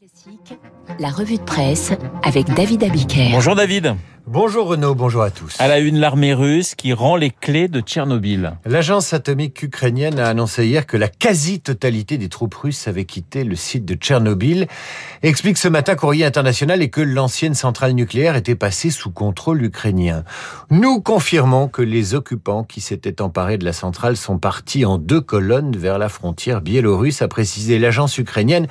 Classique, la revue de presse avec David Abiker. Bonjour David. Bonjour Renaud, bonjour à tous. À la une, l'armée russe qui rend les clés de Tchernobyl. L'agence atomique ukrainienne a annoncé hier que la quasi-totalité des troupes russes avaient quitté le site de Tchernobyl. Explique ce matin Courrier International et que l'ancienne centrale nucléaire était passée sous contrôle ukrainien. Nous confirmons que les occupants qui s'étaient emparés de la centrale sont partis en deux colonnes vers la frontière biélorusse, a précisé l'agence ukrainienne.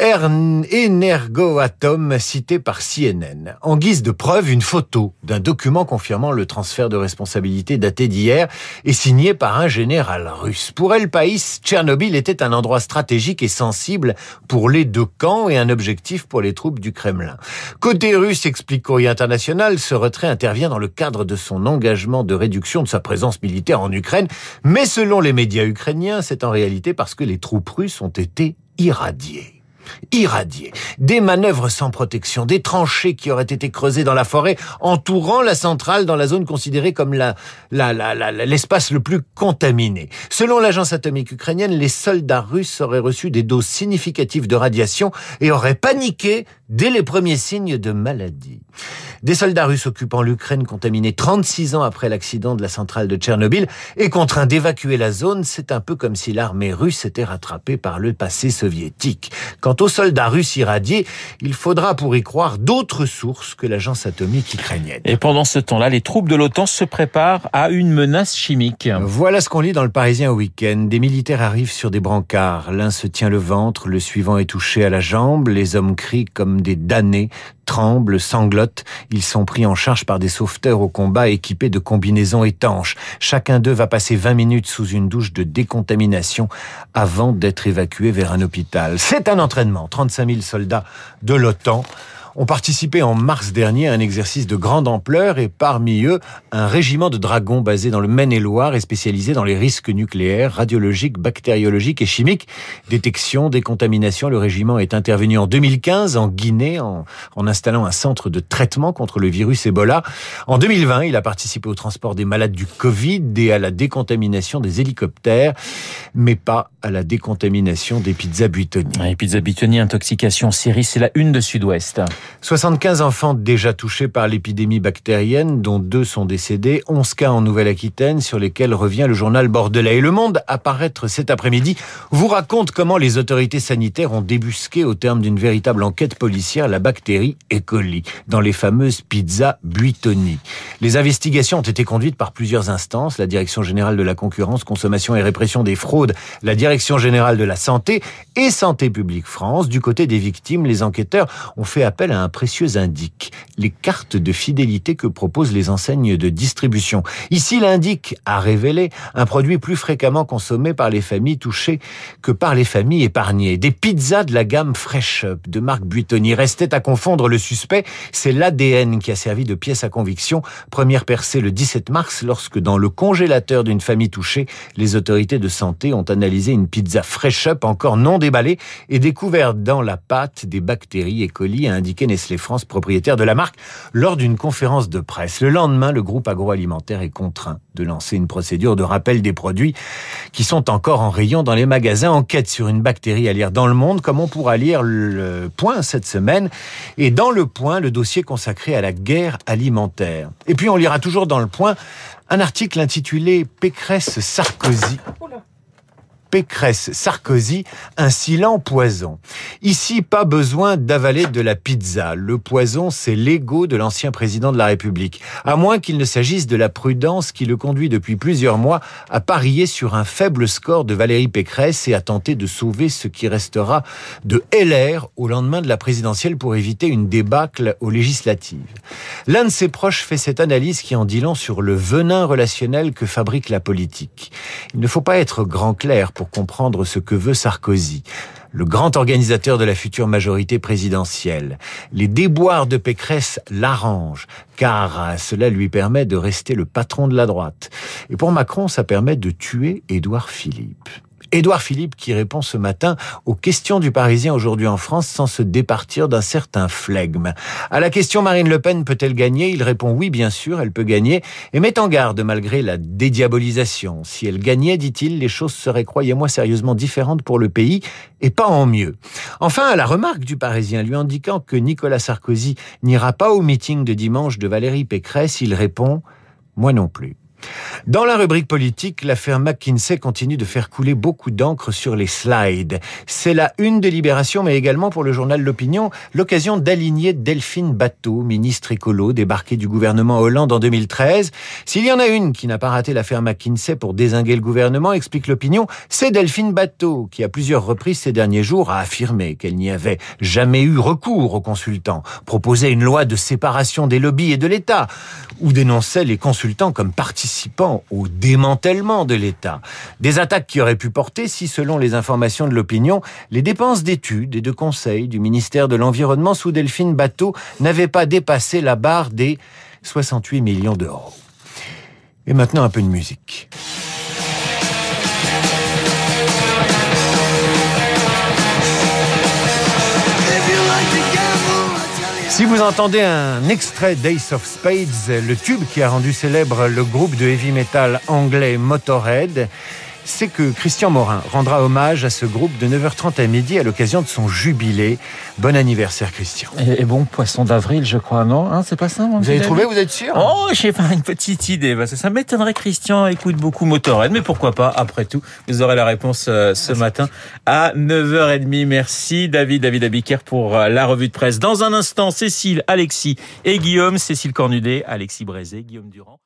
Energoatom cité par CNN. En guise de preuve, une photo d'un document confirmant le transfert de responsabilité daté d'hier et signé par un général russe. Pour El País, Tchernobyl était un endroit stratégique et sensible pour les deux camps et un objectif pour les troupes du Kremlin. Côté russe, explique Courrier International, ce retrait intervient dans le cadre de son engagement de réduction de sa présence militaire en Ukraine, mais selon les médias ukrainiens, c'est en réalité parce que les troupes russes ont été irradiées irradiées. Des manœuvres sans protection, des tranchées qui auraient été creusées dans la forêt, entourant la centrale dans la zone considérée comme l'espace le plus contaminé. Selon l'agence atomique ukrainienne, les soldats russes auraient reçu des doses significatives de radiation et auraient paniqué dès les premiers signes de maladie. Des soldats russes occupant l'Ukraine contaminés 36 ans après l'accident de la centrale de Tchernobyl et contraints d'évacuer la zone, c'est un peu comme si l'armée russe était rattrapée par le passé soviétique. Quant aux soldats russes irradiés, il faudra pour y croire d'autres sources que l'agence atomique ukrainienne. Et pendant ce temps-là, les troupes de l'OTAN se préparent à une menace chimique. Voilà ce qu'on lit dans le Parisien au week-end. Des militaires arrivent sur des brancards. L'un se tient le ventre, le suivant est touché à la jambe. Les hommes crient comme des damnés, tremblent, sanglotent. Ils sont pris en charge par des sauveteurs au combat équipés de combinaisons étanches. Chacun d'eux va passer 20 minutes sous une douche de décontamination avant d'être évacué vers un hôpital. C'est un entraînement. 35 000 soldats de l'OTAN ont participé en mars dernier à un exercice de grande ampleur et parmi eux, un régiment de dragons basé dans le Maine-et-Loire et spécialisé dans les risques nucléaires, radiologiques, bactériologiques et chimiques. Détection, décontamination, le régiment est intervenu en 2015 en Guinée en, installant un centre de traitement contre le virus Ebola. En 2020, il a participé au transport des malades du Covid et à la décontamination des hélicoptères, mais pas à la décontamination des pizzas. Les pizzas intoxication, série, c'est la une de Sud-Ouest. 75 enfants déjà touchés par l'épidémie bactérienne, dont deux sont décédés, 11 cas en Nouvelle-Aquitaine sur lesquels revient le journal Bordelais. Et Le Monde, à paraître cet après-midi, vous raconte comment les autorités sanitaires ont débusqué au terme d'une véritable enquête policière la bactérie E. coli dans les fameuses pizzas Buitoni. Les investigations ont été conduites par plusieurs instances, la Direction générale de la concurrence, consommation et répression des fraudes, la Direction générale de la santé et Santé publique France. Du côté des victimes, les enquêteurs ont fait appel à un précieux indique, les cartes de fidélité que proposent les enseignes de distribution. Ici, l'indique a révélé un produit plus fréquemment consommé par les familles touchées que par les familles épargnées. Des pizzas de la gamme Fresh Up de Marc Buitoni. Restait à confondre le suspect, c'est l'ADN qui a servi de pièce à conviction. Première percée le 17 mars lorsque dans le congélateur d'une famille touchée, les autorités de santé ont analysé une pizza Fresh Up encore non déballée et découvert dans la pâte des bactéries et colis, a indiqué Nestlé France, propriétaire de la marque, lors d'une conférence de presse. Le lendemain, le groupe agroalimentaire est contraint de lancer une procédure de rappel des produits qui sont encore en rayon dans les magasins. Enquête sur une bactérie à lire dans le monde, comme on pourra lire le point cette semaine. Et dans le point, le dossier consacré à la guerre alimentaire. Et puis on lira toujours dans le point un article intitulé Pécresse Sarkozy. Pécresse Sarkozy, un silent poison. Ici, pas besoin d'avaler de la pizza. Le poison, c'est l'ego de l'ancien président de la République. À moins qu'il ne s'agisse de la prudence qui le conduit depuis plusieurs mois à parier sur un faible score de Valérie Pécresse et à tenter de sauver ce qui restera de LR au lendemain de la présidentielle pour éviter une débâcle aux législatives. L'un de ses proches fait cette analyse qui en dit long sur le venin relationnel que fabrique la politique. Il ne faut pas être grand clair pour comprendre ce que veut Sarkozy le grand organisateur de la future majorité présidentielle. Les déboires de Pécresse l'arrangent, car cela lui permet de rester le patron de la droite. Et pour Macron, ça permet de tuer Édouard Philippe. Édouard Philippe qui répond ce matin aux questions du Parisien aujourd'hui en France sans se départir d'un certain flegme. À la question Marine Le Pen peut-elle gagner? Il répond oui, bien sûr, elle peut gagner et met en garde malgré la dédiabolisation. Si elle gagnait, dit-il, les choses seraient, croyez-moi, sérieusement différentes pour le pays et pas en mieux. Enfin, à la remarque du Parisien lui indiquant que Nicolas Sarkozy n'ira pas au meeting de dimanche de Valérie Pécresse, il répond moi non plus. Dans la rubrique politique, l'affaire McKinsey continue de faire couler beaucoup d'encre sur les slides. C'est la une de Libération, mais également pour le journal L'Opinion, l'occasion d'aligner Delphine Bateau, ministre écolo débarqué du gouvernement Hollande en 2013. S'il y en a une qui n'a pas raté l'affaire McKinsey pour désinguer le gouvernement, explique L'Opinion, c'est Delphine Bateau, qui à plusieurs reprises ces derniers jours a affirmé qu'elle n'y avait jamais eu recours aux consultants, proposait une loi de séparation des lobbies et de l'État, ou dénonçait les consultants comme participants au démantèlement de l'État. Des attaques qui auraient pu porter si, selon les informations de l'opinion, les dépenses d'études et de conseils du ministère de l'Environnement sous Delphine Bateau n'avaient pas dépassé la barre des 68 millions d'euros. Et maintenant un peu de musique. Si vous entendez un extrait d'Ace of Spades, le tube qui a rendu célèbre le groupe de heavy metal anglais Motorhead, c'est que Christian Morin rendra hommage à ce groupe de 9h30 à midi à l'occasion de son jubilé. Bon anniversaire, Christian. Et, bon, poisson d'avril, je crois, non hein, C'est pas ça, mon Vous avez trouvé, vous êtes sûr? Oh, j'ai pas une petite idée. Parce que ça m'étonnerait, Christian écoute beaucoup Motorhead. Mais pourquoi pas, après tout Vous aurez la réponse euh, ce matin à 9h30. Merci, David, David Abiker, pour euh, la revue de presse. Dans un instant, Cécile, Alexis et Guillaume. Cécile Cornudet, Alexis Brézé, Guillaume Durand.